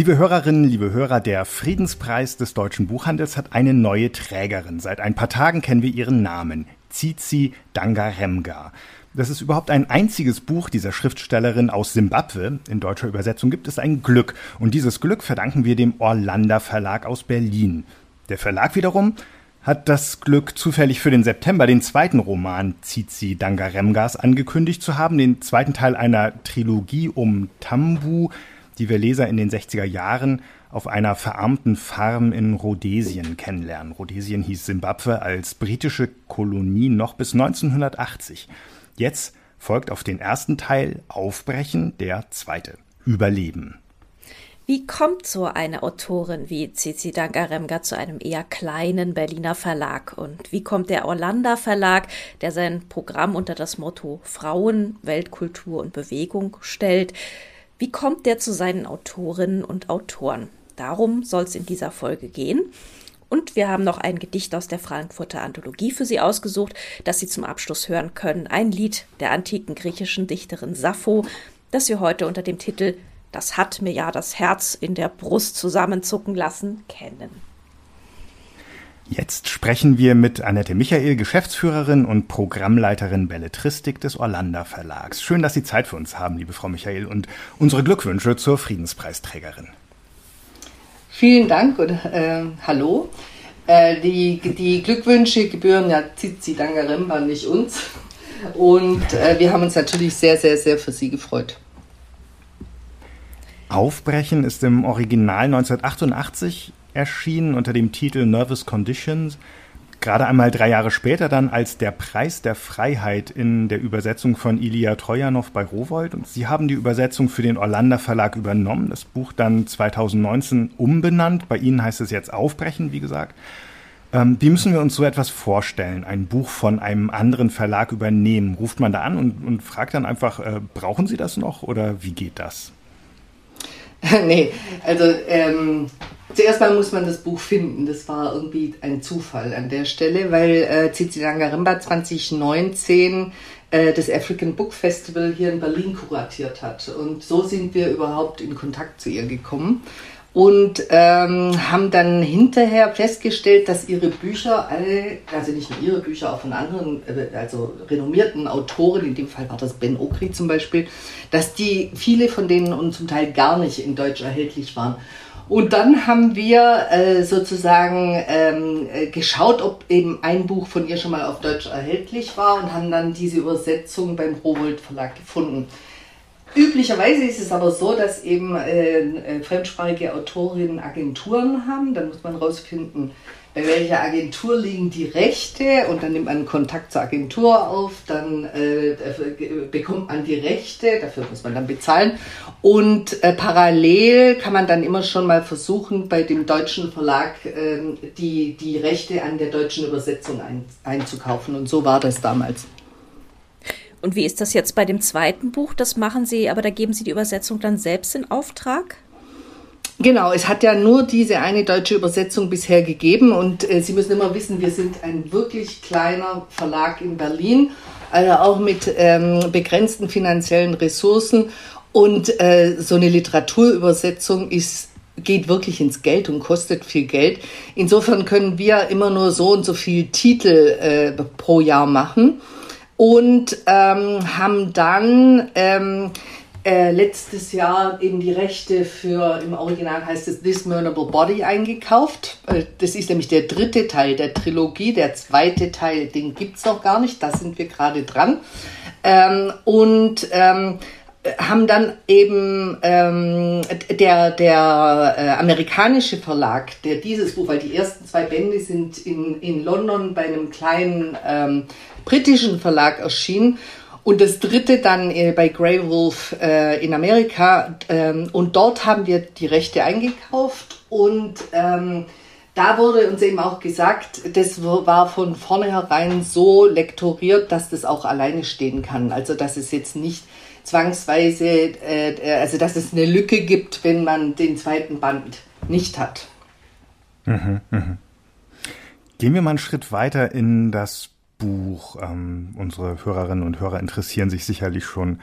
Liebe Hörerinnen, liebe Hörer, der Friedenspreis des deutschen Buchhandels hat eine neue Trägerin. Seit ein paar Tagen kennen wir ihren Namen. Tsitsi Dangaremga. Dass es überhaupt ein einziges Buch dieser Schriftstellerin aus Simbabwe in deutscher Übersetzung gibt, ist ein Glück. Und dieses Glück verdanken wir dem Orlando Verlag aus Berlin. Der Verlag wiederum hat das Glück, zufällig für den September den zweiten Roman Tsitsi Dangaremgas angekündigt zu haben, den zweiten Teil einer Trilogie um Tambu, die wir Leser in den 60er Jahren auf einer verarmten Farm in Rhodesien kennenlernen. Rhodesien hieß Simbabwe als britische Kolonie noch bis 1980. Jetzt folgt auf den ersten Teil Aufbrechen, der zweite Überleben. Wie kommt so eine Autorin wie Cici Dangaremga zu einem eher kleinen Berliner Verlag? Und wie kommt der Orlando Verlag, der sein Programm unter das Motto Frauen, Weltkultur und Bewegung stellt, wie kommt der zu seinen Autorinnen und Autoren? Darum soll es in dieser Folge gehen. Und wir haben noch ein Gedicht aus der Frankfurter Anthologie für Sie ausgesucht, das Sie zum Abschluss hören können. Ein Lied der antiken griechischen Dichterin Sappho, das wir heute unter dem Titel das hat mir ja das Herz in der Brust zusammenzucken lassen, kennen. Jetzt sprechen wir mit Annette Michael, Geschäftsführerin und Programmleiterin Belletristik des Orlando Verlags. Schön, dass Sie Zeit für uns haben, liebe Frau Michael, und unsere Glückwünsche zur Friedenspreisträgerin. Vielen Dank und äh, hallo. Äh, die, die Glückwünsche gebühren ja Zizi Dangaremba, nicht uns. Und äh, wir haben uns natürlich sehr, sehr, sehr für Sie gefreut. Aufbrechen ist im Original 1988 erschienen unter dem Titel Nervous Conditions. Gerade einmal drei Jahre später dann als Der Preis der Freiheit in der Übersetzung von Ilya Trojanow bei Rowold. Und sie haben die Übersetzung für den Orlando Verlag übernommen, das Buch dann 2019 umbenannt. Bei Ihnen heißt es jetzt Aufbrechen, wie gesagt. Ähm, wie müssen wir uns so etwas vorstellen? Ein Buch von einem anderen Verlag übernehmen? Ruft man da an und, und fragt dann einfach, äh, brauchen Sie das noch oder wie geht das? nee, also ähm, zuerst mal muss man das Buch finden. Das war irgendwie ein Zufall an der Stelle, weil äh, Zizi Langarimba 2019 äh, das African Book Festival hier in Berlin kuratiert hat. Und so sind wir überhaupt in Kontakt zu ihr gekommen und ähm, haben dann hinterher festgestellt, dass ihre Bücher alle, also nicht nur ihre Bücher, auch von anderen, äh, also renommierten Autoren, in dem Fall war das Ben Okri zum Beispiel, dass die viele von denen und zum Teil gar nicht in Deutsch erhältlich waren. Und dann haben wir äh, sozusagen ähm, äh, geschaut, ob eben ein Buch von ihr schon mal auf Deutsch erhältlich war und haben dann diese Übersetzung beim Rowold Verlag gefunden. Üblicherweise ist es aber so, dass eben äh, äh, fremdsprachige Autorinnen Agenturen haben. Dann muss man rausfinden, bei welcher Agentur liegen die Rechte und dann nimmt man Kontakt zur Agentur auf, dann äh, bekommt man die Rechte, dafür muss man dann bezahlen und äh, parallel kann man dann immer schon mal versuchen, bei dem deutschen Verlag äh, die, die Rechte an der deutschen Übersetzung ein, einzukaufen und so war das damals. Und wie ist das jetzt bei dem zweiten Buch? Das machen Sie, aber da geben Sie die Übersetzung dann selbst in Auftrag? Genau, es hat ja nur diese eine deutsche Übersetzung bisher gegeben und äh, Sie müssen immer wissen, wir sind ein wirklich kleiner Verlag in Berlin, also auch mit ähm, begrenzten finanziellen Ressourcen und äh, so eine Literaturübersetzung ist geht wirklich ins Geld und kostet viel Geld. Insofern können wir immer nur so und so viel Titel äh, pro Jahr machen und ähm, haben dann ähm, äh, letztes Jahr eben die Rechte für, im Original heißt es This Murnable Body eingekauft. Äh, das ist nämlich der dritte Teil der Trilogie. Der zweite Teil, den gibt es noch gar nicht, da sind wir gerade dran. Ähm, und ähm, haben dann eben ähm, der, der äh, amerikanische Verlag, der dieses Buch, weil die ersten zwei Bände sind in, in London bei einem kleinen ähm, britischen Verlag erschienen und das dritte dann äh, bei Grey Wolf äh, in Amerika. Ähm, und dort haben wir die Rechte eingekauft und ähm, da wurde uns eben auch gesagt, das war von vornherein so lektoriert, dass das auch alleine stehen kann. Also dass es jetzt nicht zwangsweise, äh, also dass es eine Lücke gibt, wenn man den zweiten Band nicht hat. Mhm, mh. Gehen wir mal einen Schritt weiter in das Buch. Ähm, unsere Hörerinnen und Hörer interessieren sich sicherlich schon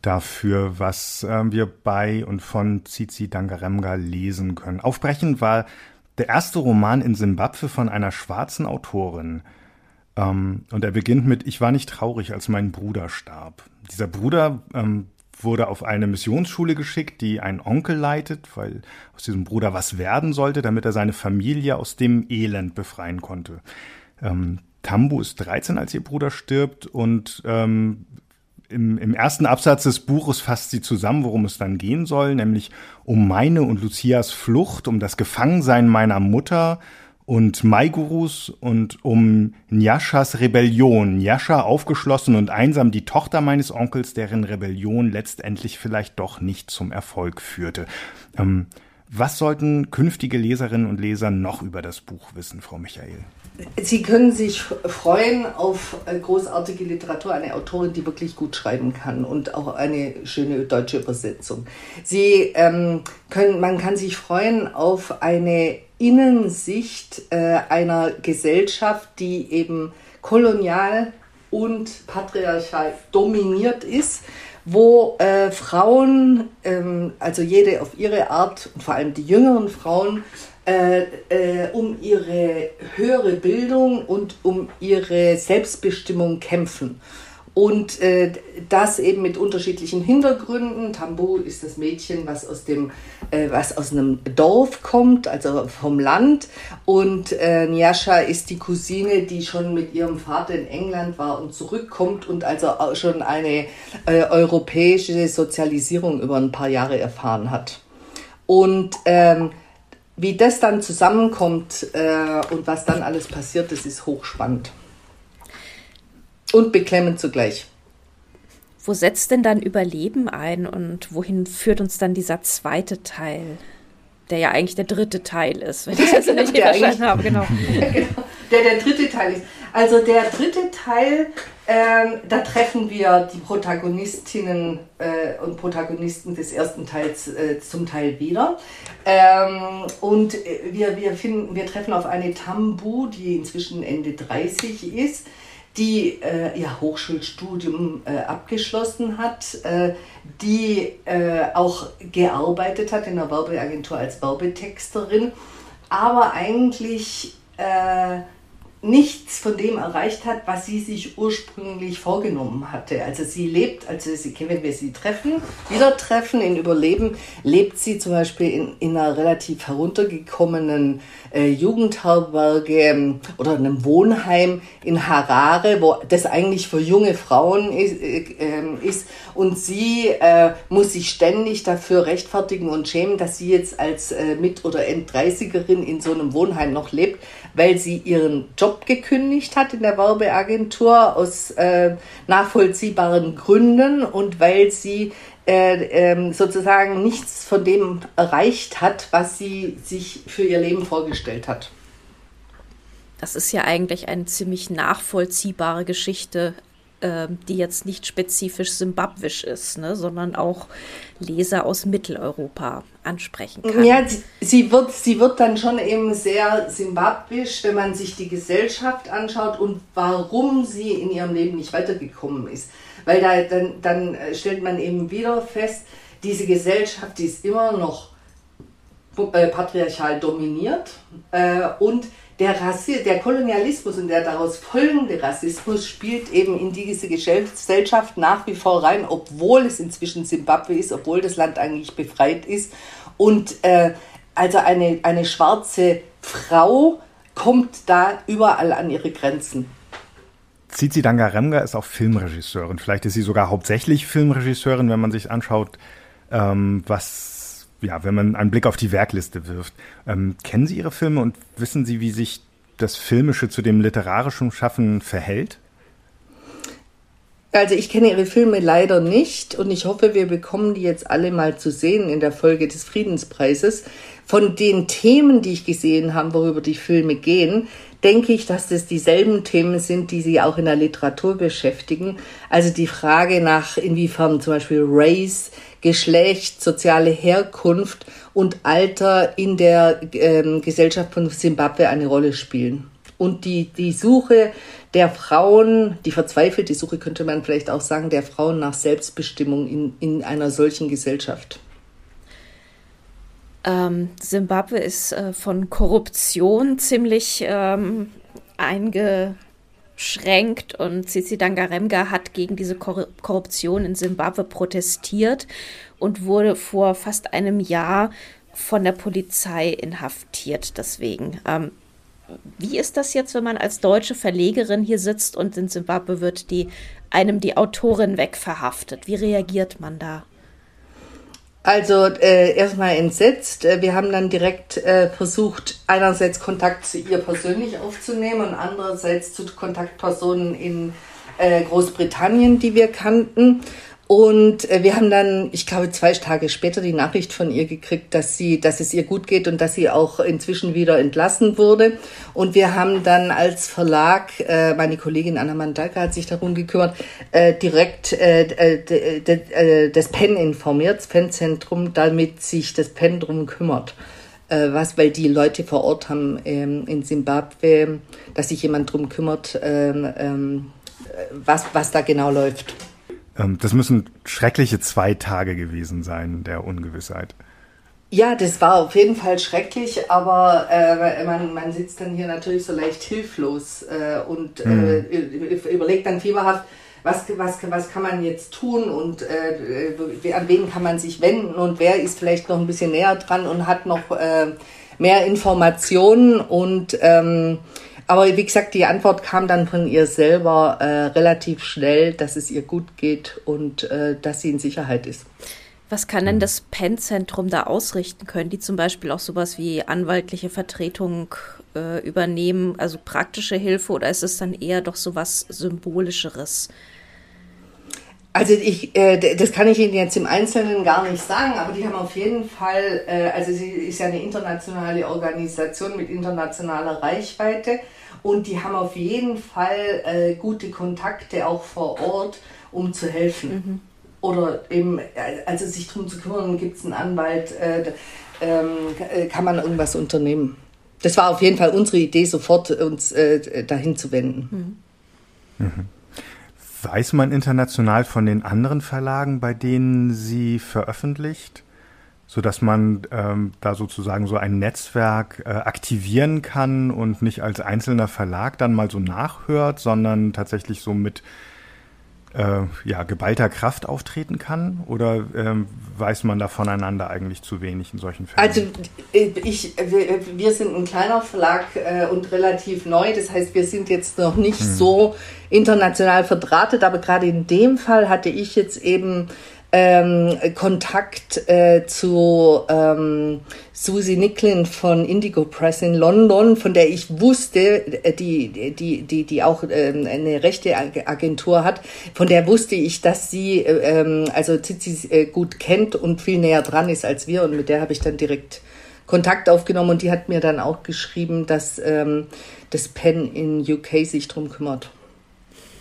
dafür, was äh, wir bei und von Tsitsi Dangaremga lesen können. Aufbrechend war der erste Roman in Simbabwe von einer schwarzen Autorin. Ähm, und er beginnt mit Ich war nicht traurig, als mein Bruder starb. Dieser Bruder ähm, wurde auf eine Missionsschule geschickt, die ein Onkel leitet, weil aus diesem Bruder was werden sollte, damit er seine Familie aus dem Elend befreien konnte. Ähm, Tambu ist 13, als ihr Bruder stirbt und ähm, im, im ersten Absatz des Buches fasst sie zusammen, worum es dann gehen soll, nämlich um meine und Lucias Flucht, um das Gefangensein meiner Mutter und Maigurus und um Nyashas Rebellion. Nyasha aufgeschlossen und einsam die Tochter meines Onkels, deren Rebellion letztendlich vielleicht doch nicht zum Erfolg führte. Ähm, was sollten künftige Leserinnen und Leser noch über das Buch wissen, Frau Michael? Sie können sich freuen auf großartige Literatur, eine Autorin, die wirklich gut schreiben kann und auch eine schöne deutsche Übersetzung. Sie ähm, können, man kann sich freuen auf eine Innensicht äh, einer Gesellschaft, die eben kolonial und patriarchal dominiert ist, wo äh, Frauen, ähm, also jede auf ihre Art und vor allem die jüngeren Frauen, äh, äh, um ihre höhere Bildung und um ihre Selbstbestimmung kämpfen. Und äh, das eben mit unterschiedlichen Hintergründen. Tambu ist das Mädchen, was aus, dem, äh, was aus einem Dorf kommt, also vom Land. Und äh, Nyasha ist die Cousine, die schon mit ihrem Vater in England war und zurückkommt und also auch schon eine äh, europäische Sozialisierung über ein paar Jahre erfahren hat. Und ähm, wie das dann zusammenkommt äh, und was dann alles passiert, das ist hochspannend. Und beklemmend zugleich. Wo setzt denn dann Überleben ein und wohin führt uns dann dieser zweite Teil? Der ja eigentlich der dritte Teil ist, wenn ich das genau, nicht verstanden habe. Genau. Der der dritte Teil ist. Also der dritte Teil, ähm, da treffen wir die Protagonistinnen äh, und Protagonisten des ersten Teils äh, zum Teil wieder. Ähm, und wir, wir, finden, wir treffen auf eine Tambu, die inzwischen Ende 30 ist, die äh, ihr Hochschulstudium äh, abgeschlossen hat, äh, die äh, auch gearbeitet hat in der Werbeagentur als Werbetexterin, aber eigentlich äh, nichts von dem erreicht hat, was sie sich ursprünglich vorgenommen hatte. Also sie lebt, also sie, wenn wir sie treffen, wieder treffen in Überleben, lebt sie zum Beispiel in, in einer relativ heruntergekommenen äh, Jugendherberge ähm, oder einem Wohnheim in Harare, wo das eigentlich für junge Frauen ist, äh, ähm, ist. und sie äh, muss sich ständig dafür rechtfertigen und schämen, dass sie jetzt als äh, Mit- oder End-30erin in so einem Wohnheim noch lebt weil sie ihren Job gekündigt hat in der Werbeagentur aus äh, nachvollziehbaren Gründen und weil sie äh, äh, sozusagen nichts von dem erreicht hat, was sie sich für ihr Leben vorgestellt hat. Das ist ja eigentlich eine ziemlich nachvollziehbare Geschichte, äh, die jetzt nicht spezifisch simbabwisch ist, ne, sondern auch Leser aus Mitteleuropa ansprechen kann. Ja, sie wird, sie wird dann schon eben sehr simbabwisch, wenn man sich die Gesellschaft anschaut und warum sie in ihrem Leben nicht weitergekommen ist. Weil da, dann, dann stellt man eben wieder fest, diese Gesellschaft, die ist immer noch äh, patriarchal dominiert äh, und der, Rassi der Kolonialismus und der daraus folgende Rassismus spielt eben in diese Gesellschaft nach wie vor rein, obwohl es inzwischen Simbabwe ist, obwohl das Land eigentlich befreit ist. Und äh, also eine, eine schwarze Frau kommt da überall an ihre Grenzen. Zizi Dangaremga ist auch Filmregisseurin. Vielleicht ist sie sogar hauptsächlich Filmregisseurin, wenn man sich anschaut, ähm, was ja, wenn man einen Blick auf die Werkliste wirft. Ähm, kennen Sie Ihre Filme und wissen Sie, wie sich das Filmische zu dem literarischen Schaffen verhält? Also ich kenne Ihre Filme leider nicht und ich hoffe, wir bekommen die jetzt alle mal zu sehen in der Folge des Friedenspreises. Von den Themen, die ich gesehen habe, worüber die Filme gehen, denke ich, dass das dieselben Themen sind, die Sie auch in der Literatur beschäftigen. Also die Frage nach, inwiefern zum Beispiel Race Geschlecht, soziale Herkunft und Alter in der ähm, Gesellschaft von Simbabwe eine Rolle spielen. und die, die Suche der Frauen, die verzweifelte Suche könnte man vielleicht auch sagen, der Frauen nach Selbstbestimmung in, in einer solchen Gesellschaft. Simbabwe ähm, ist äh, von Korruption ziemlich ähm, eingeschränkt und Tsitsi Dangaremga hat gegen diese Kor Korruption in Simbabwe protestiert und wurde vor fast einem Jahr von der Polizei inhaftiert deswegen. Ähm, wie ist das jetzt, wenn man als deutsche Verlegerin hier sitzt und in Simbabwe wird die, einem die Autorin wegverhaftet? Wie reagiert man da? Also äh, erstmal entsetzt. Äh, wir haben dann direkt äh, versucht, einerseits Kontakt zu ihr persönlich aufzunehmen und andererseits zu Kontaktpersonen in äh, Großbritannien, die wir kannten. Und äh, wir haben dann, ich glaube, zwei Tage später die Nachricht von ihr gekriegt, dass sie, dass es ihr gut geht und dass sie auch inzwischen wieder entlassen wurde. Und wir haben dann als Verlag, äh, meine Kollegin Anna Mandalka hat sich darum gekümmert, äh, direkt das PEN informiert, das PEN-Zentrum, damit sich das PEN drum kümmert. Was, weil die Leute vor Ort haben ähm, in Simbabwe, dass sich jemand drum kümmert, ähm, ähm, was, was da genau läuft. Ähm, das müssen schreckliche zwei Tage gewesen sein, der Ungewissheit. Ja, das war auf jeden Fall schrecklich, aber äh, man, man sitzt dann hier natürlich so leicht hilflos äh, und mhm. äh, überlegt dann fieberhaft, was, was, was kann man jetzt tun und äh, an wen kann man sich wenden und wer ist vielleicht noch ein bisschen näher dran und hat noch äh, mehr Informationen und ähm, aber wie gesagt, die Antwort kam dann von ihr selber äh, relativ schnell, dass es ihr gut geht und äh, dass sie in Sicherheit ist. Was kann denn das PEN-Zentrum da ausrichten? Können die zum Beispiel auch sowas wie anwaltliche Vertretung äh, übernehmen, also praktische Hilfe, oder ist es dann eher doch sowas Symbolischeres? Also ich, äh, das kann ich Ihnen jetzt im Einzelnen gar nicht sagen, aber die haben auf jeden Fall, äh, also sie ist ja eine internationale Organisation mit internationaler Reichweite und die haben auf jeden Fall äh, gute Kontakte auch vor Ort, um zu helfen. Mhm. Oder eben, also sich darum zu kümmern, gibt es einen Anwalt, äh, ähm, äh, kann man irgendwas unternehmen. Das war auf jeden Fall unsere Idee, sofort uns äh, dahin zu wenden. Mhm. Mhm. Weiß man international von den anderen Verlagen, bei denen sie veröffentlicht? So dass man ähm, da sozusagen so ein Netzwerk äh, aktivieren kann und nicht als einzelner Verlag dann mal so nachhört, sondern tatsächlich so mit äh, ja, geballter Kraft auftreten kann? Oder ähm, weiß man da voneinander eigentlich zu wenig in solchen Fällen? Also äh, ich, wir sind ein kleiner Verlag äh, und relativ neu. Das heißt, wir sind jetzt noch nicht hm. so international verdrahtet. Aber gerade in dem Fall hatte ich jetzt eben ähm, Kontakt äh, zu ähm, Susie Nicklin von Indigo Press in London, von der ich wusste, äh, die, die, die, die auch ähm, eine rechte Agentur hat, von der wusste ich, dass sie äh, ähm, also Zizi äh, gut kennt und viel näher dran ist als wir und mit der habe ich dann direkt Kontakt aufgenommen und die hat mir dann auch geschrieben, dass ähm, das PEN in UK sich drum kümmert.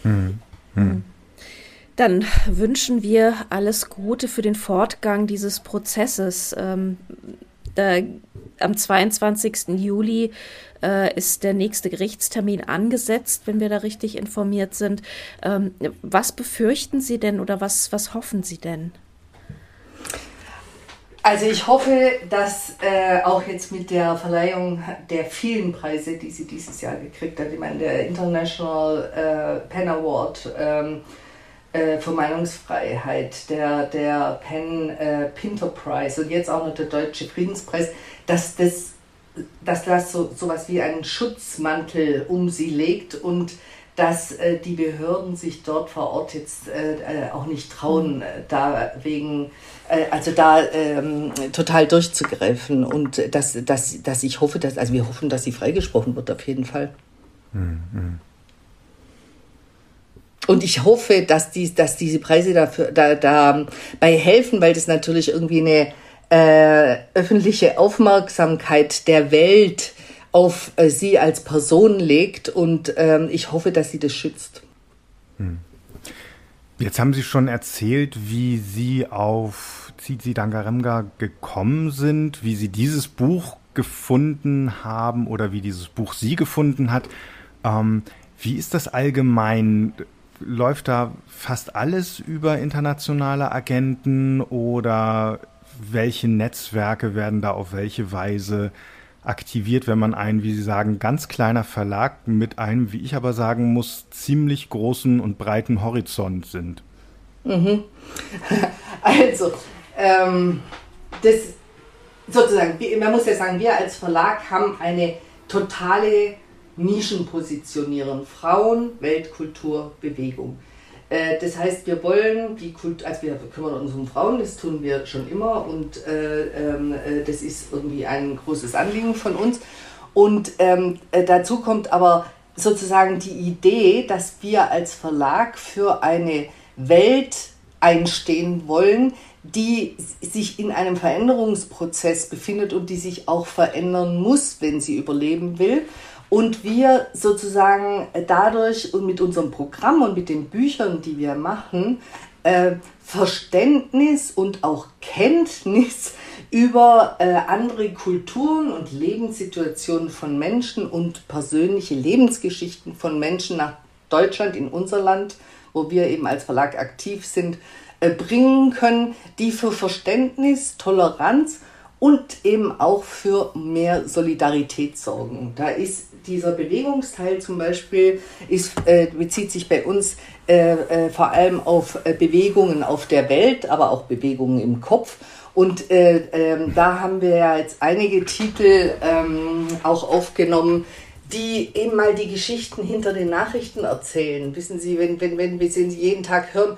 Hm. Hm. Dann wünschen wir alles Gute für den Fortgang dieses Prozesses. Ähm, da, am 22. Juli äh, ist der nächste Gerichtstermin angesetzt, wenn wir da richtig informiert sind. Ähm, was befürchten Sie denn oder was, was hoffen Sie denn? Also ich hoffe, dass äh, auch jetzt mit der Verleihung der vielen Preise, die sie dieses Jahr gekriegt hat, ich meine der International äh, Pen Award, ähm, äh, für Meinungsfreiheit, der, der Penn äh, Pinter Prize und jetzt auch noch der Deutsche Friedenspreis, dass das, dass das so was wie einen Schutzmantel um sie legt und dass äh, die Behörden sich dort vor Ort jetzt äh, äh auch nicht trauen, äh, da wegen, äh, also da ähm, total durchzugreifen und dass, dass, dass ich hoffe, dass, also wir hoffen, dass sie freigesprochen wird auf jeden Fall. Mhm. Und ich hoffe, dass, die, dass diese Preise dafür da, dabei helfen, weil das natürlich irgendwie eine äh, öffentliche Aufmerksamkeit der Welt auf äh, sie als Person legt. Und ähm, ich hoffe, dass sie das schützt. Hm. Jetzt haben Sie schon erzählt, wie Sie auf Tsitsi Dangaremga gekommen sind, wie Sie dieses Buch gefunden haben oder wie dieses Buch Sie gefunden hat. Ähm, wie ist das allgemein? Läuft da fast alles über internationale Agenten oder welche Netzwerke werden da auf welche Weise aktiviert, wenn man ein, wie Sie sagen, ganz kleiner Verlag mit einem, wie ich aber sagen muss, ziemlich großen und breiten Horizont sind? Mhm. Also, ähm, das sozusagen, man muss ja sagen, wir als Verlag haben eine totale Nischenpositionierung. Frauen, Weltkultur, Bewegung. Äh, das heißt, wir wollen die Kultur, also wir kümmern uns um Frauen, das tun wir schon immer und äh, ähm, äh, das ist irgendwie ein großes Anliegen von uns. Und ähm, äh, dazu kommt aber sozusagen die Idee, dass wir als Verlag für eine Welt einstehen wollen, die sich in einem Veränderungsprozess befindet und die sich auch verändern muss, wenn sie überleben will. Und wir sozusagen dadurch und mit unserem Programm und mit den Büchern, die wir machen, äh, Verständnis und auch Kenntnis über äh, andere Kulturen und Lebenssituationen von Menschen und persönliche Lebensgeschichten von Menschen nach Deutschland, in unser Land, wo wir eben als Verlag aktiv sind, äh, bringen können, die für Verständnis, Toleranz und eben auch für mehr Solidarität sorgen. Da ist dieser Bewegungsteil zum Beispiel, ist, äh, bezieht sich bei uns äh, äh, vor allem auf äh, Bewegungen auf der Welt, aber auch Bewegungen im Kopf. Und äh, ähm, da haben wir ja jetzt einige Titel ähm, auch aufgenommen, die eben mal die Geschichten hinter den Nachrichten erzählen. Wissen Sie, wenn, wenn, wenn wir sie jeden Tag hören,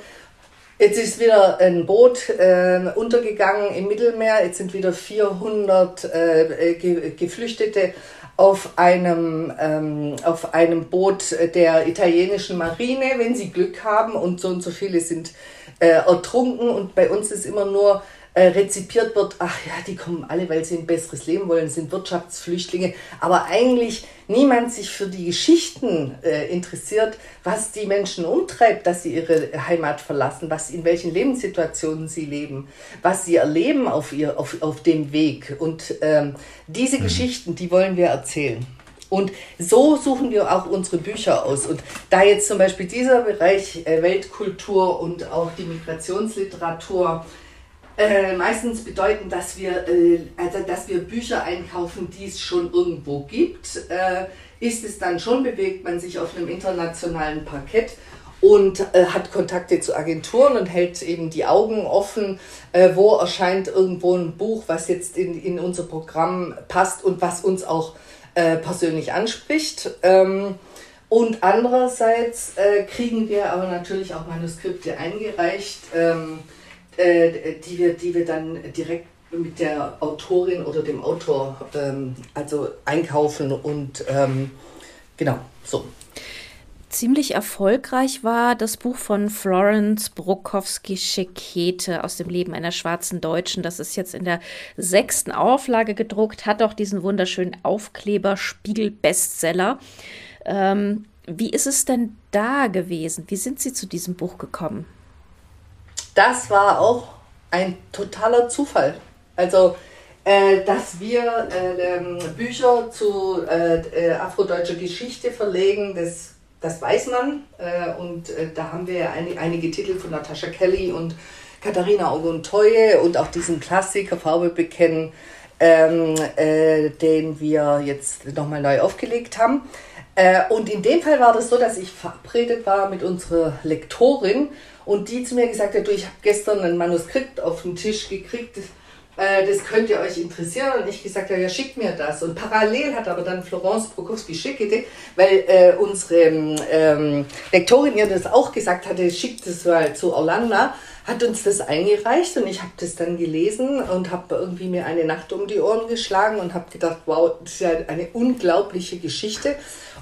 Jetzt ist wieder ein Boot äh, untergegangen im Mittelmeer. Jetzt sind wieder 400 äh, Ge Geflüchtete auf einem, ähm, auf einem Boot der italienischen Marine, wenn sie Glück haben. Und so und so viele sind äh, ertrunken. Und bei uns ist immer nur äh, rezipiert wird, ach ja, die kommen alle, weil sie ein besseres Leben wollen, sind Wirtschaftsflüchtlinge, aber eigentlich niemand sich für die Geschichten äh, interessiert, was die Menschen umtreibt, dass sie ihre Heimat verlassen, was in welchen Lebenssituationen sie leben, was sie erleben auf, ihr, auf, auf dem Weg. Und ähm, diese mhm. Geschichten, die wollen wir erzählen. Und so suchen wir auch unsere Bücher aus. Und da jetzt zum Beispiel dieser Bereich äh, Weltkultur und auch die Migrationsliteratur äh, meistens bedeuten, dass wir, äh, also dass wir Bücher einkaufen, die es schon irgendwo gibt. Äh, ist es dann schon, bewegt man sich auf einem internationalen Parkett und äh, hat Kontakte zu Agenturen und hält eben die Augen offen, äh, wo erscheint irgendwo ein Buch, was jetzt in, in unser Programm passt und was uns auch persönlich anspricht. Ähm, und andererseits kriegen wir aber natürlich auch Manuskripte eingereicht. Ähm, äh, die, wir, die wir dann direkt mit der Autorin oder dem Autor ähm, also einkaufen und ähm, genau so. Ziemlich erfolgreich war das Buch von Florence Brokowski-Schekete aus dem Leben einer schwarzen Deutschen. Das ist jetzt in der sechsten Auflage gedruckt, hat auch diesen wunderschönen Aufkleber Spiegel Bestseller. Ähm, wie ist es denn da gewesen? Wie sind Sie zu diesem Buch gekommen? Das war auch ein totaler Zufall. Also, äh, dass wir äh, ähm, Bücher zu äh, äh, afrodeutscher Geschichte verlegen, das, das weiß man. Äh, und äh, da haben wir ein, einige Titel von Natascha Kelly und Katharina Oguntoye und auch diesen Klassiker Farbe bekennen, ähm, den wir jetzt nochmal neu aufgelegt haben. und in dem Fall war das so, dass ich verabredet war mit unserer Lektorin und die zu mir gesagt hat, du, ich habe gestern ein Manuskript auf den Tisch gekriegt, äh, das könnte euch interessieren. Und ich gesagt, ja, ja, schickt mir das. Und parallel hat aber dann Florence Prokowski schickte, weil äh, unsere ähm, Lektorin ihr das auch gesagt hatte, schickt es mal zu Orlando, hat uns das eingereicht und ich habe das dann gelesen und habe irgendwie mir eine Nacht um die Ohren geschlagen und habe gedacht, wow, das ist ja eine unglaubliche Geschichte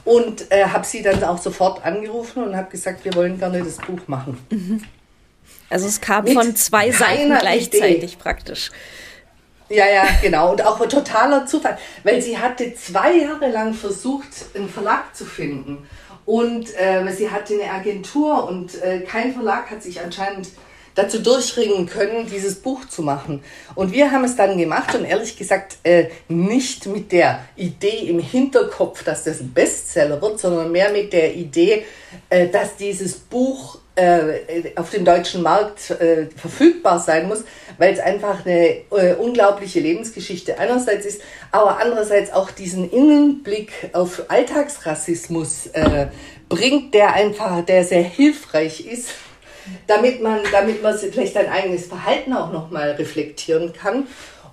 und äh, habe sie dann auch sofort angerufen und habe gesagt, wir wollen gerne das Buch machen. Mhm. Also es kam Mit von zwei Seiten gleichzeitig Idee. praktisch. Ja, ja, genau. Und auch totaler Zufall, weil sie hatte zwei Jahre lang versucht, einen Verlag zu finden. Und äh, sie hatte eine Agentur und äh, kein Verlag hat sich anscheinend dazu durchringen können, dieses Buch zu machen. Und wir haben es dann gemacht und ehrlich gesagt äh, nicht mit der Idee im Hinterkopf, dass das ein Bestseller wird, sondern mehr mit der Idee, äh, dass dieses Buch äh, auf dem deutschen Markt äh, verfügbar sein muss, weil es einfach eine äh, unglaubliche Lebensgeschichte einerseits ist, aber andererseits auch diesen Innenblick auf Alltagsrassismus äh, bringt, der einfach, der sehr hilfreich ist, damit man, damit man vielleicht sein eigenes Verhalten auch nochmal reflektieren kann.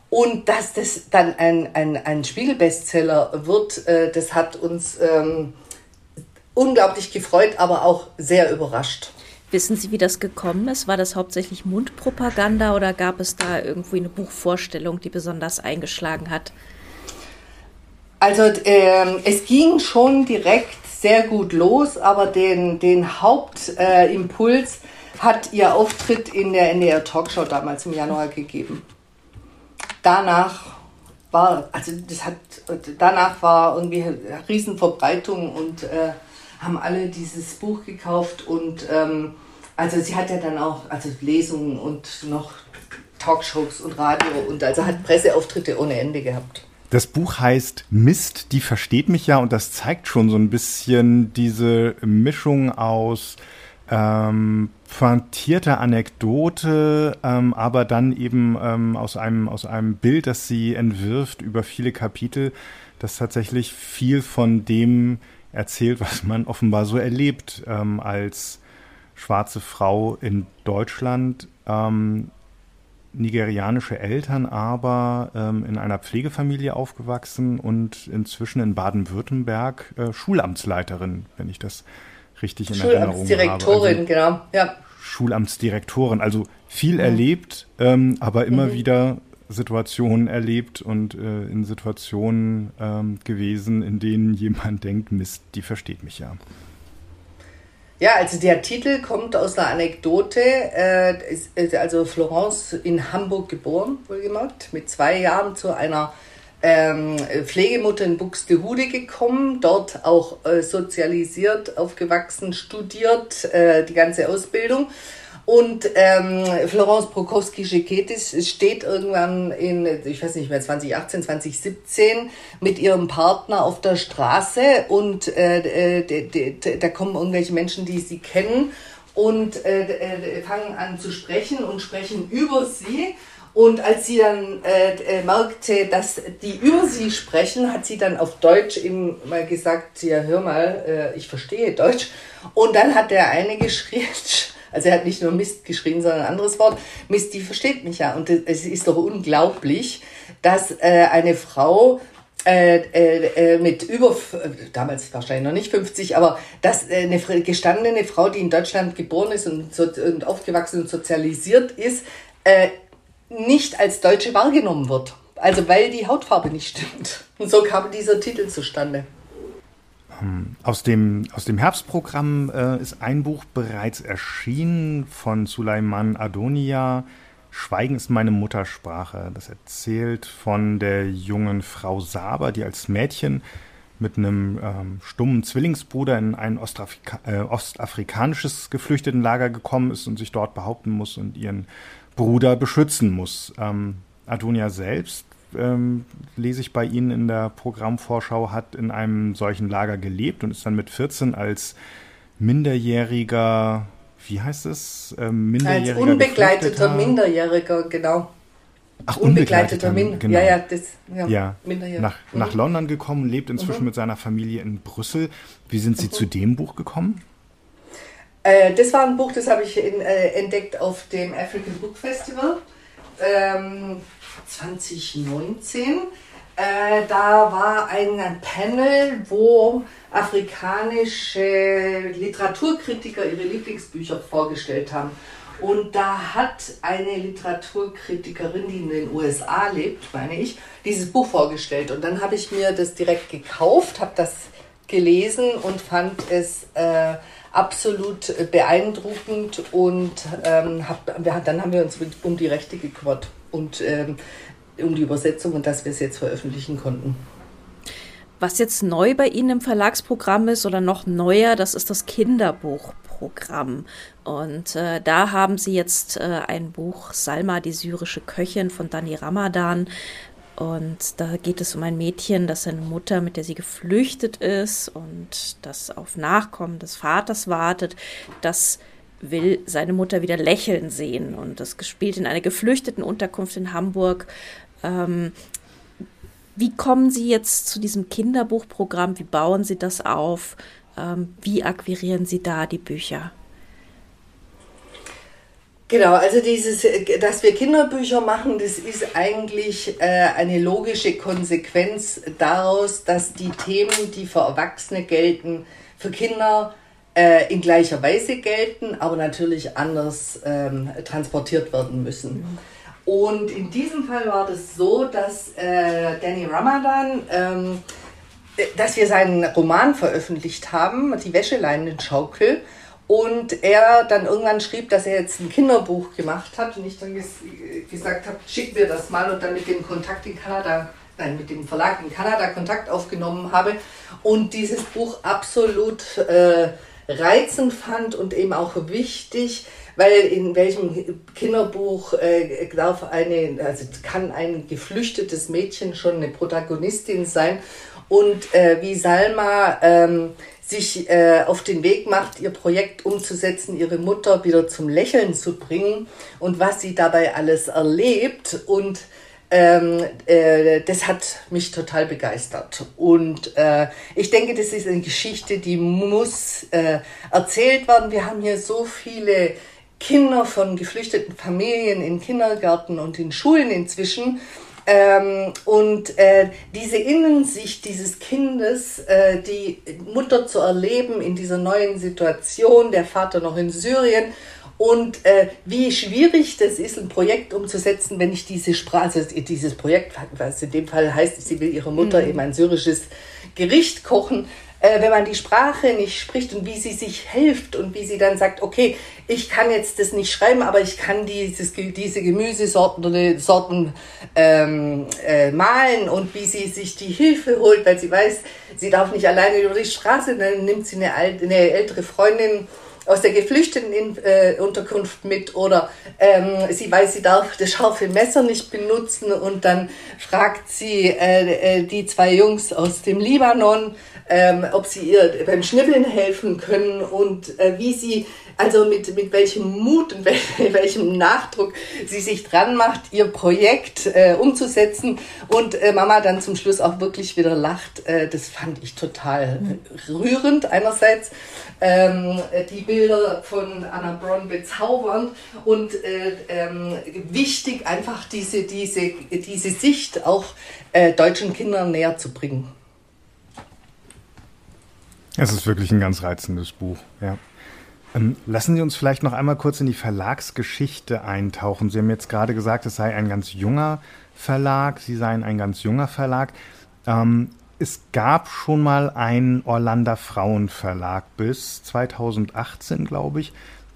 Und dass das dann ein, ein, ein Spiegelbestseller wird, äh, das hat uns ähm, unglaublich gefreut, aber auch sehr überrascht. Wissen Sie, wie das gekommen ist? War das hauptsächlich Mundpropaganda oder gab es da irgendwie eine Buchvorstellung, die besonders eingeschlagen hat? Also ähm, es ging schon direkt sehr gut los, aber den, den Hauptimpuls äh, hat ihr Auftritt in der NDR Talkshow damals im Januar gegeben. Danach war, also das hat, danach war irgendwie Riesenverbreitung und äh, haben alle dieses Buch gekauft und ähm, also sie hat ja dann auch also Lesungen und noch Talkshows und Radio und also hat Presseauftritte ohne Ende gehabt. Das Buch heißt Mist, die versteht mich ja und das zeigt schon so ein bisschen diese Mischung aus ähm, pointierter Anekdote, ähm, aber dann eben ähm, aus, einem, aus einem Bild, das sie entwirft über viele Kapitel, das tatsächlich viel von dem erzählt, was man offenbar so erlebt ähm, als schwarze Frau in Deutschland. Ähm, nigerianische Eltern, aber ähm, in einer Pflegefamilie aufgewachsen und inzwischen in Baden-Württemberg äh, Schulamtsleiterin, wenn ich das richtig in Erinnerung habe. Schulamtsdirektorin, also, genau, ja. Schulamtsdirektorin, also viel mhm. erlebt, ähm, aber immer mhm. wieder Situationen erlebt und äh, in Situationen ähm, gewesen, in denen jemand denkt, Mist, die versteht mich ja. Ja, also der Titel kommt aus einer Anekdote. Äh, ist, also Florence in Hamburg geboren, wohlgemerkt, mit zwei Jahren zu einer ähm, Pflegemutter in Buxtehude gekommen, dort auch äh, sozialisiert, aufgewachsen, studiert, äh, die ganze Ausbildung und ähm, Florence Prokowski-Scheketis steht irgendwann in, ich weiß nicht mehr, 2018, 2017 mit ihrem Partner auf der Straße und äh, äh, da kommen irgendwelche Menschen, die sie kennen und äh, äh, fangen an zu sprechen und sprechen über sie. Und als sie dann äh, äh, merkte, dass die über sie sprechen, hat sie dann auf Deutsch ihm mal gesagt, ja hör mal, äh, ich verstehe Deutsch. Und dann hat der eine geschrien, also er hat nicht nur Mist geschrien, sondern ein anderes Wort. Mist, die versteht mich ja. Und es ist doch unglaublich, dass äh, eine Frau äh, äh, äh mit über, damals wahrscheinlich noch nicht 50, aber dass äh, eine gestandene Frau, die in Deutschland geboren ist und, so, und aufgewachsen und sozialisiert ist, äh, nicht als Deutsche wahrgenommen wird. Also weil die Hautfarbe nicht stimmt. Und so kam dieser Titel zustande. Ähm, aus dem, aus dem Herbstprogramm äh, ist ein Buch bereits erschienen von Sulaiman Adonia. Schweigen ist meine Muttersprache. Das erzählt von der jungen Frau Saber, die als Mädchen mit einem ähm, stummen Zwillingsbruder in ein Ostafrika äh, ostafrikanisches Geflüchtetenlager gekommen ist und sich dort behaupten muss und ihren Bruder beschützen muss. Ähm, Adonia selbst ähm, lese ich bei Ihnen in der Programmvorschau, hat in einem solchen Lager gelebt und ist dann mit 14 als minderjähriger, wie heißt es? Ähm, minderjähriger als unbegleiteter Minderjähriger, genau. Ach, unbegleiteter, unbegleiteter Min genau. Ja, ja, das, ja, ja. Nach, mhm. nach London gekommen, lebt inzwischen mhm. mit seiner Familie in Brüssel. Wie sind Sie mhm. zu dem Buch gekommen? Äh, das war ein Buch, das habe ich in, äh, entdeckt auf dem African Book Festival. Ähm, 2019. Äh, da war ein Panel, wo afrikanische Literaturkritiker ihre Lieblingsbücher vorgestellt haben. Und da hat eine Literaturkritikerin, die in den USA lebt, meine ich, dieses Buch vorgestellt. Und dann habe ich mir das direkt gekauft, habe das gelesen und fand es äh, absolut beeindruckend. Und ähm, hab, dann haben wir uns um die Rechte gekümmert und ähm, um die Übersetzung und dass wir es jetzt veröffentlichen konnten. Was jetzt neu bei Ihnen im Verlagsprogramm ist oder noch neuer, das ist das Kinderbuchprogramm. Und äh, da haben Sie jetzt äh, ein Buch Salma, die syrische Köchin von Dani Ramadan. Und da geht es um ein Mädchen, das seine Mutter, mit der sie geflüchtet ist und das auf Nachkommen des Vaters wartet, das will seine Mutter wieder lächeln sehen. Und das gespielt in einer geflüchteten Unterkunft in Hamburg. Ähm, wie kommen Sie jetzt zu diesem Kinderbuchprogramm? Wie bauen Sie das auf? Ähm, wie akquirieren Sie da die Bücher? Genau, also dieses, dass wir Kinderbücher machen, das ist eigentlich äh, eine logische Konsequenz daraus, dass die Themen, die für Erwachsene gelten, für Kinder äh, in gleicher Weise gelten, aber natürlich anders ähm, transportiert werden müssen. Mhm. Und in diesem Fall war das so, dass äh, Danny Ramadan, ähm, dass wir seinen Roman veröffentlicht haben, Die Wäscheleinenschaukel. Und er dann irgendwann schrieb, dass er jetzt ein Kinderbuch gemacht hat. Und ich dann ges gesagt habe, schick mir das mal und dann mit dem Kontakt in Kanada, nein, mit dem Verlag in Kanada Kontakt aufgenommen habe. Und dieses Buch absolut äh, reizend fand und eben auch wichtig, weil in welchem Kinderbuch äh, darf eine, also kann ein geflüchtetes Mädchen schon eine Protagonistin sein. Und äh, wie Salma ähm, sich äh, auf den Weg macht, ihr Projekt umzusetzen, ihre Mutter wieder zum Lächeln zu bringen und was sie dabei alles erlebt. Und ähm, äh, das hat mich total begeistert. Und äh, ich denke, das ist eine Geschichte, die muss äh, erzählt werden. Wir haben hier so viele Kinder von geflüchteten Familien in Kindergärten und in Schulen inzwischen. Ähm, und äh, diese Innensicht dieses Kindes, äh, die Mutter zu erleben in dieser neuen Situation, der Vater noch in Syrien und äh, wie schwierig das ist, ein Projekt umzusetzen, wenn ich diese Sprache, also dieses Projekt, was in dem Fall heißt, sie will ihre Mutter mhm. eben ein syrisches Gericht kochen, äh, wenn man die Sprache nicht spricht und wie sie sich hilft und wie sie dann sagt, okay, ich kann jetzt das nicht schreiben, aber ich kann dieses, diese Gemüsesorten oder Sorten ähm, äh, malen und wie sie sich die Hilfe holt, weil sie weiß, sie darf nicht alleine über die Straße, dann nimmt sie eine, alte, eine ältere Freundin aus der geflüchteten äh, Unterkunft mit oder ähm, sie weiß, sie darf das scharfe Messer nicht benutzen und dann fragt sie äh, äh, die zwei Jungs aus dem Libanon, ähm, ob sie ihr beim Schnibbeln helfen können und äh, wie sie, also mit, mit welchem Mut und wel welchem Nachdruck sie sich dran macht, ihr Projekt äh, umzusetzen und äh, Mama dann zum Schluss auch wirklich wieder lacht. Äh, das fand ich total mhm. rührend einerseits ähm, die Bilder von Anna Bronn bezaubernd und äh, ähm, wichtig, einfach diese, diese, diese Sicht auch äh, deutschen Kindern näher zu bringen. Es ist wirklich ein ganz reizendes Buch, ja. Ähm, lassen Sie uns vielleicht noch einmal kurz in die Verlagsgeschichte eintauchen. Sie haben jetzt gerade gesagt, es sei ein ganz junger Verlag, Sie seien ein ganz junger Verlag. Ähm, es gab schon mal einen Orlander Frauenverlag bis 2018, glaube ich,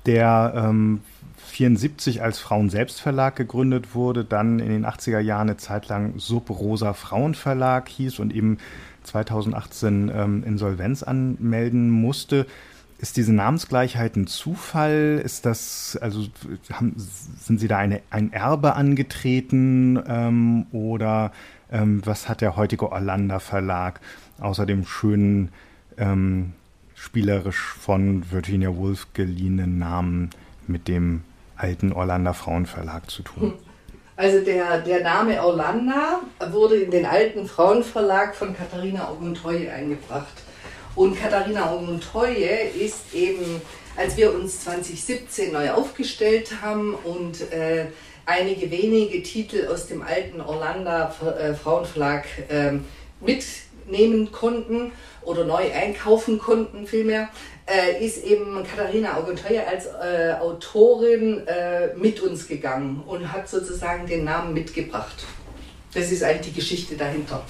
der ähm, 74 als Frauenselbstverlag gegründet wurde, dann in den 80er Jahren eine Zeit lang Sub Rosa Frauenverlag hieß und eben 2018 ähm, Insolvenz anmelden musste. Ist diese Namensgleichheit ein Zufall? Ist das, also haben, sind Sie da eine, ein Erbe angetreten ähm, oder ähm, was hat der heutige Orlando Verlag außer dem schönen, ähm, spielerisch von Virginia Woolf geliehenen Namen mit dem alten Orlando Frauenverlag zu tun? Also der, der Name Orlando wurde in den alten Frauenverlag von Katharina Augentoye eingebracht. Und Katharina Augentoye ist eben, als wir uns 2017 neu aufgestellt haben und äh, einige wenige Titel aus dem alten Orlando äh, Frauenverlag äh, mitnehmen konnten oder neu einkaufen konnten vielmehr, äh, ist eben Katharina Augenteuer als äh, Autorin äh, mit uns gegangen und hat sozusagen den Namen mitgebracht. Das ist eigentlich die Geschichte dahinter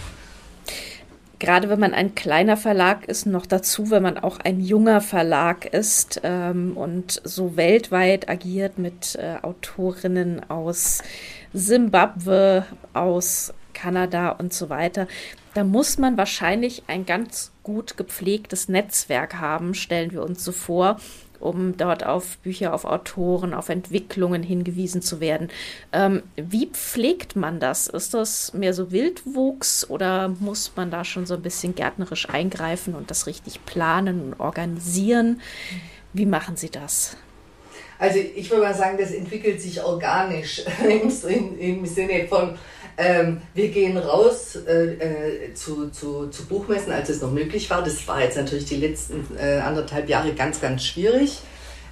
gerade wenn man ein kleiner Verlag ist, noch dazu, wenn man auch ein junger Verlag ist ähm, und so weltweit agiert mit äh, Autorinnen aus Simbabwe, aus Kanada und so weiter. Da muss man wahrscheinlich ein ganz gut gepflegtes Netzwerk haben, stellen wir uns so vor, um dort auf Bücher, auf Autoren, auf Entwicklungen hingewiesen zu werden. Ähm, wie pflegt man das? Ist das mehr so Wildwuchs oder muss man da schon so ein bisschen gärtnerisch eingreifen und das richtig planen und organisieren? Wie machen Sie das? Also ich würde mal sagen, das entwickelt sich organisch im, im Sinne von, ähm, wir gehen raus äh, äh, zu, zu, zu Buchmessen, als es noch möglich war. Das war jetzt natürlich die letzten äh, anderthalb Jahre ganz, ganz schwierig.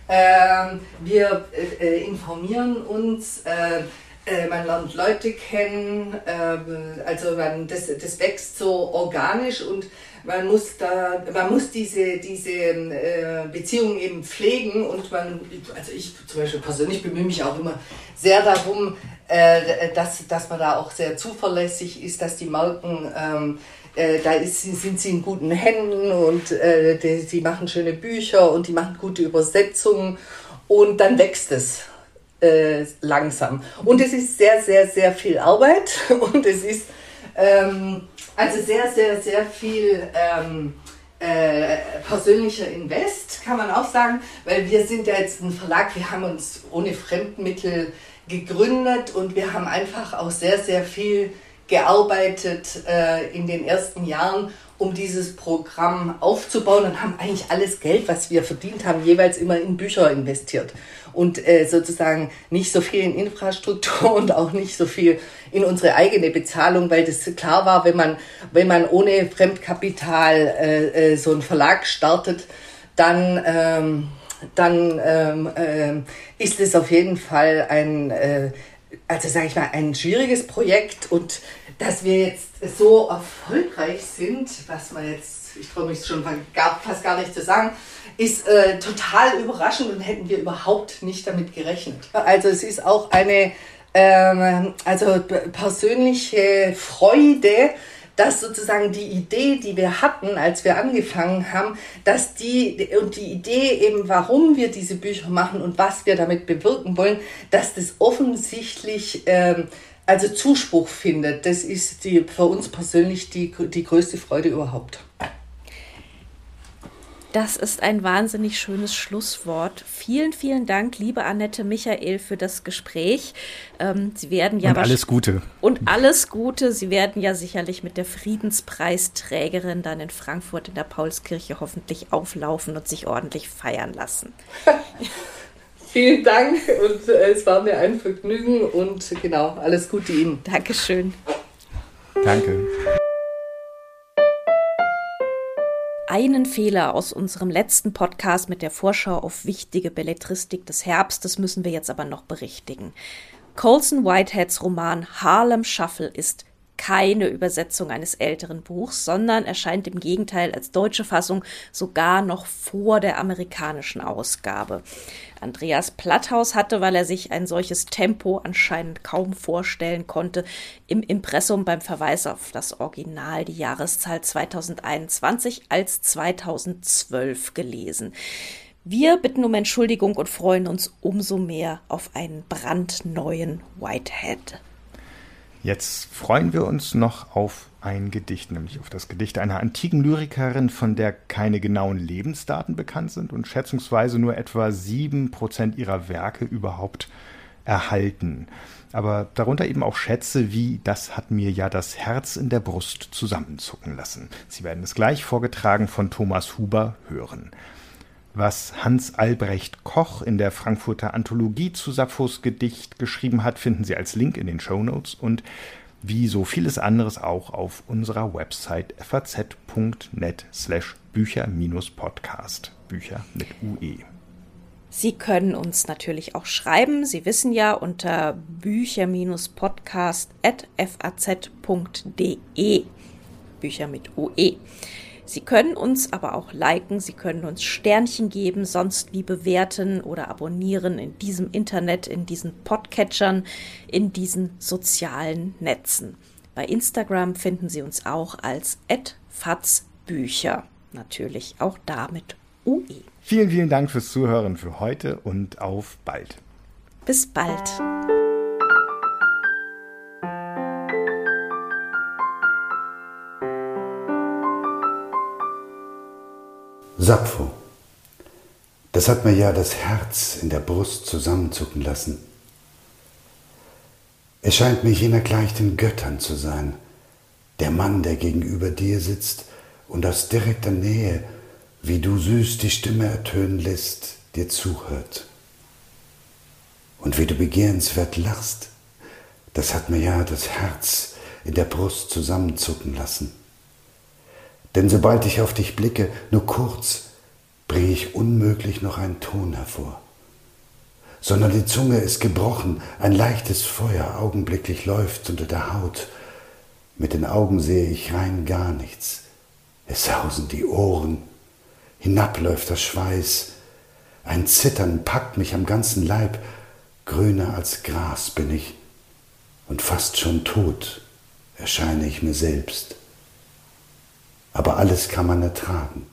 Ähm, wir äh, äh, informieren uns, äh, man lernt Leute kennen, also man, das, das wächst so organisch und man muss da, man muss diese, diese äh, Beziehung eben pflegen und man, also ich zum Beispiel persönlich bemühe mich auch immer sehr darum, äh, dass, dass man da auch sehr zuverlässig ist, dass die Marken, ähm, äh, da ist, sind sie in guten Händen und äh, die, sie machen schöne Bücher und die machen gute Übersetzungen und dann wächst es. Äh, langsam. Und es ist sehr, sehr, sehr viel Arbeit und es ist ähm, also sehr, sehr, sehr viel ähm, äh, persönlicher Invest, kann man auch sagen, weil wir sind ja jetzt ein Verlag, wir haben uns ohne Fremdmittel gegründet und wir haben einfach auch sehr, sehr viel gearbeitet äh, in den ersten Jahren, um dieses Programm aufzubauen und haben eigentlich alles Geld, was wir verdient haben, jeweils immer in Bücher investiert. Und äh, sozusagen nicht so viel in Infrastruktur und auch nicht so viel in unsere eigene Bezahlung, weil das klar war, wenn man, wenn man ohne Fremdkapital äh, äh, so einen Verlag startet, dann, ähm, dann ähm, äh, ist es auf jeden Fall ein, äh, also sage ich mal, ein schwieriges Projekt und dass wir jetzt so erfolgreich sind, was man jetzt, ich freue mich schon fast gar nicht zu sagen, ist äh, total überraschend und hätten wir überhaupt nicht damit gerechnet. Also es ist auch eine ähm, also persönliche Freude, dass sozusagen die Idee, die wir hatten, als wir angefangen haben, dass die und die Idee eben, warum wir diese Bücher machen und was wir damit bewirken wollen, dass das offensichtlich ähm, also Zuspruch findet. Das ist die, für uns persönlich die, die größte Freude überhaupt. Das ist ein wahnsinnig schönes Schlusswort. Vielen, vielen Dank, liebe Annette Michael, für das Gespräch. Ähm, Sie werden ja und alles Gute. Und alles Gute. Sie werden ja sicherlich mit der Friedenspreisträgerin dann in Frankfurt in der Paulskirche hoffentlich auflaufen und sich ordentlich feiern lassen. Vielen Dank und äh, es war mir ein Vergnügen und genau, alles Gute Ihnen. Dankeschön. Danke. Einen Fehler aus unserem letzten Podcast mit der Vorschau auf wichtige Belletristik des Herbstes müssen wir jetzt aber noch berichtigen. Colson Whiteheads Roman Harlem Shuffle ist keine Übersetzung eines älteren Buchs, sondern erscheint im Gegenteil als deutsche Fassung sogar noch vor der amerikanischen Ausgabe. Andreas Platthaus hatte, weil er sich ein solches Tempo anscheinend kaum vorstellen konnte, im Impressum beim Verweis auf das Original die Jahreszahl 2021 als 2012 gelesen. Wir bitten um Entschuldigung und freuen uns umso mehr auf einen brandneuen Whitehead. Jetzt freuen wir uns noch auf ein Gedicht, nämlich auf das Gedicht einer antiken Lyrikerin, von der keine genauen Lebensdaten bekannt sind und schätzungsweise nur etwa sieben Prozent ihrer Werke überhaupt erhalten. Aber darunter eben auch Schätze wie Das hat mir ja das Herz in der Brust zusammenzucken lassen. Sie werden es gleich vorgetragen von Thomas Huber hören. Was Hans Albrecht Koch in der Frankfurter Anthologie zu Sapphos Gedicht geschrieben hat, finden Sie als Link in den Show Notes und wie so vieles anderes auch auf unserer Website faz.net slash Bücher-Podcast. Bücher mit UE. Sie können uns natürlich auch schreiben. Sie wissen ja unter bücher-podcast.faz.de. Bücher mit UE. Sie können uns aber auch liken, Sie können uns Sternchen geben, sonst wie bewerten oder abonnieren in diesem Internet, in diesen Podcatchern, in diesen sozialen Netzen. Bei Instagram finden Sie uns auch als @fatzbücher. Natürlich auch damit UE. Vielen, vielen Dank fürs Zuhören für heute und auf bald. Bis bald. Sappho. Das hat mir ja das Herz in der Brust zusammenzucken lassen. Es scheint mir jener gleich den Göttern zu sein, der Mann, der gegenüber dir sitzt und aus direkter Nähe, wie du süß die Stimme ertönen lässt, dir zuhört. Und wie du begehrenswert lachst, das hat mir ja das Herz in der Brust zusammenzucken lassen. Denn sobald ich auf dich blicke, nur kurz, bringe ich unmöglich noch einen Ton hervor. Sondern die Zunge ist gebrochen, ein leichtes Feuer augenblicklich läuft unter der Haut. Mit den Augen sehe ich rein gar nichts. Es sausen die Ohren, hinabläuft der Schweiß, ein Zittern packt mich am ganzen Leib, grüner als Gras bin ich, und fast schon tot erscheine ich mir selbst. Aber alles kann man ertragen.